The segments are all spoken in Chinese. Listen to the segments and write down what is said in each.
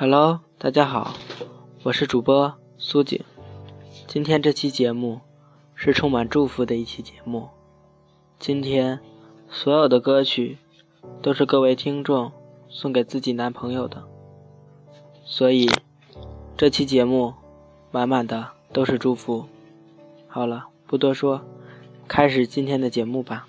Hello，大家好，我是主播苏景。今天这期节目是充满祝福的一期节目。今天所有的歌曲都是各位听众送给自己男朋友的，所以这期节目满满的都是祝福。好了，不多说，开始今天的节目吧。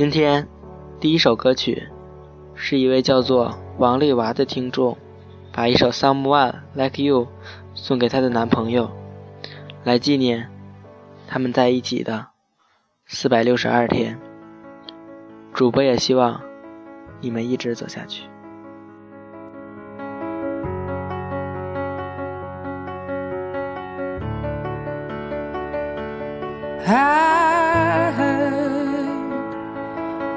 今天第一首歌曲是一位叫做王丽娃的听众，把一首《Someone Like You》送给她的男朋友，来纪念他们在一起的四百六十二天。主播也希望你们一直走下去。啊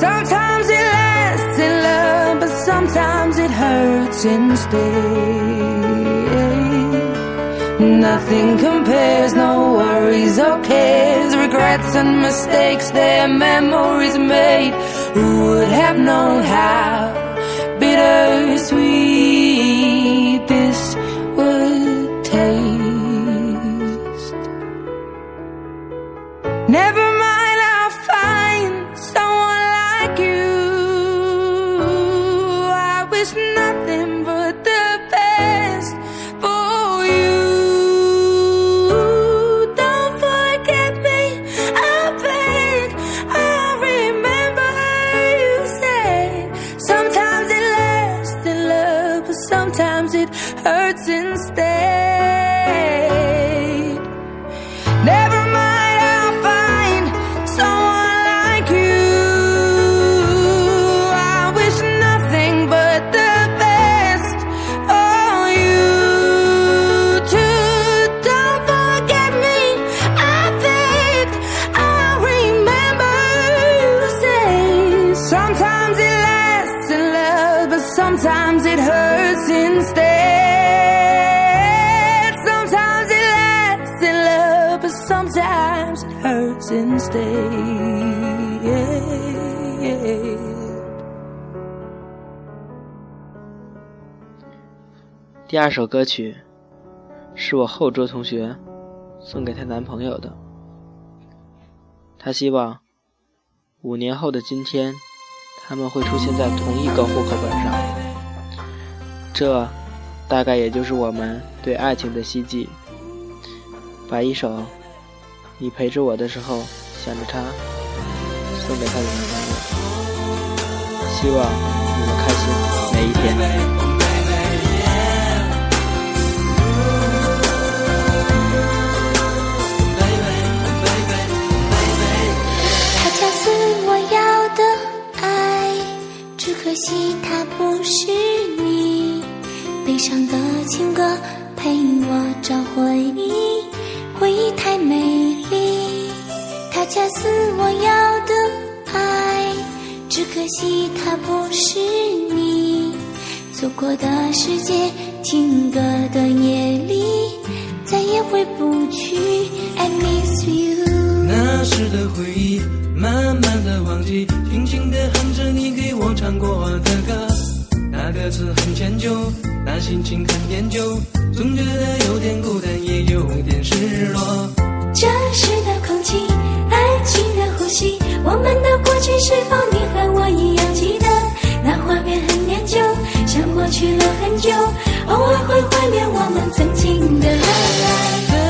sometimes it lasts in love, but sometimes it hurts instead. Nothing compares, no worries or cares, regrets and mistakes, their memories made. Who would have known how bittersweet stay. 第二首歌曲是我后桌同学送给她男朋友的，她希望五年后的今天，他们会出现在同一个户口本上。这大概也就是我们对爱情的希冀。把一首《你陪着我的时候想着他》送给他的男朋友，希望你们开心每一天。可惜他不是你，悲伤的情歌陪我找回忆，回忆太美丽。它恰似我要的爱，只可惜它不是你。错过的世界，听歌的夜里，再也回不去。I miss you。那时的回忆。慢慢的忘记，轻轻的哼着你给我唱过的歌，那歌词很迁就，那心情很念旧，总觉得有点孤单，也有点失落。这时的空气，爱情的呼吸，我们的过去是否你和我一样记得？那画面很念旧，像过去了很久，偶尔会怀念我们曾经的爱。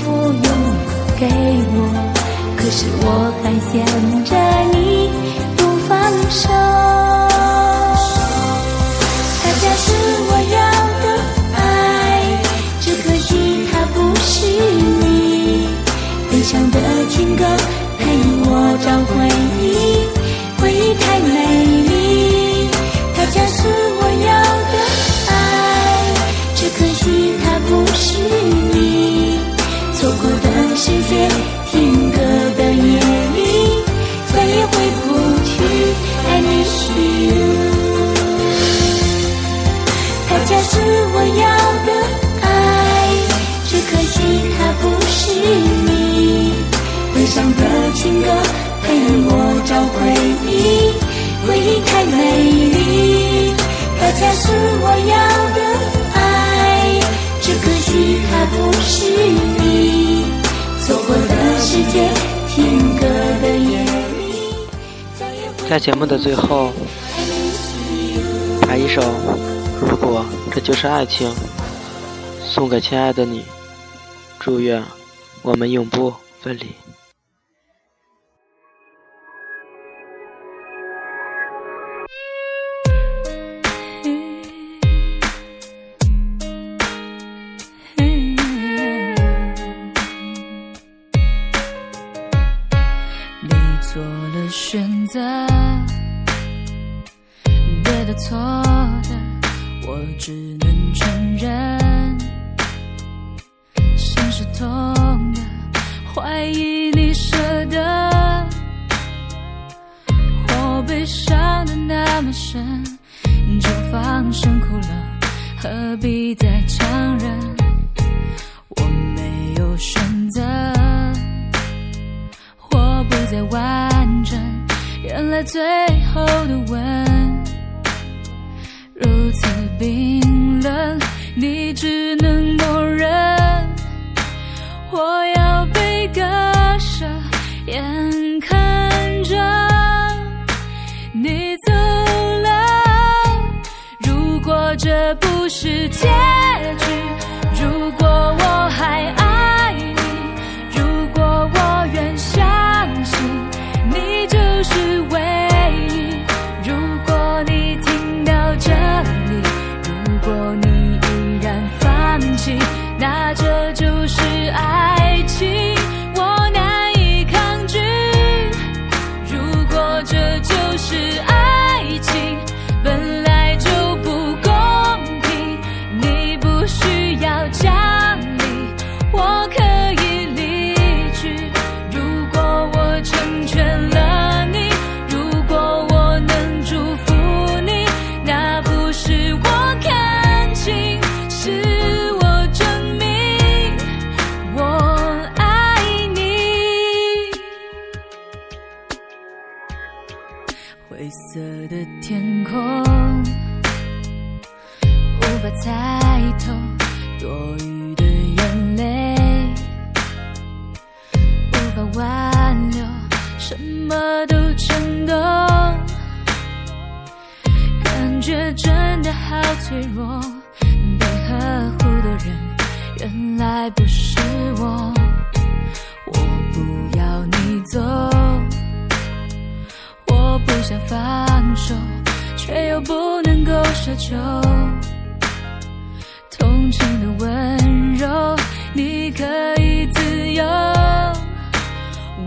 福永给我，可是我还想着你不放手。他家是我要的爱，只可惜他不是你。悲伤的情歌陪我找回忆，回忆太美丽。恰似我要的爱，只可惜他不是悲伤的情歌陪我找回忆，回忆太美丽。它恰似我要的爱，只可惜它不是你。错过的时间，听歌的夜里，在节目的最后，把一首《如果这就是爱情》送给亲爱的你，祝愿我们永不分离。错的我只能承认心是痛的怀疑你舍得我被伤的那么深就放声哭了何必再强忍？我没有选择我不再完整原来最后的吻冰冷，你只能默认。我要被割舍，眼看着你走了。如果这不是不是我，我不要你走。我不想放手，却又不能够奢求。同情的温柔，你可以自由，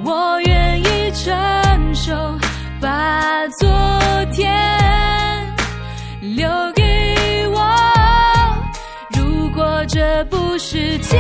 我愿意承受，把昨天留给我。如果这不是结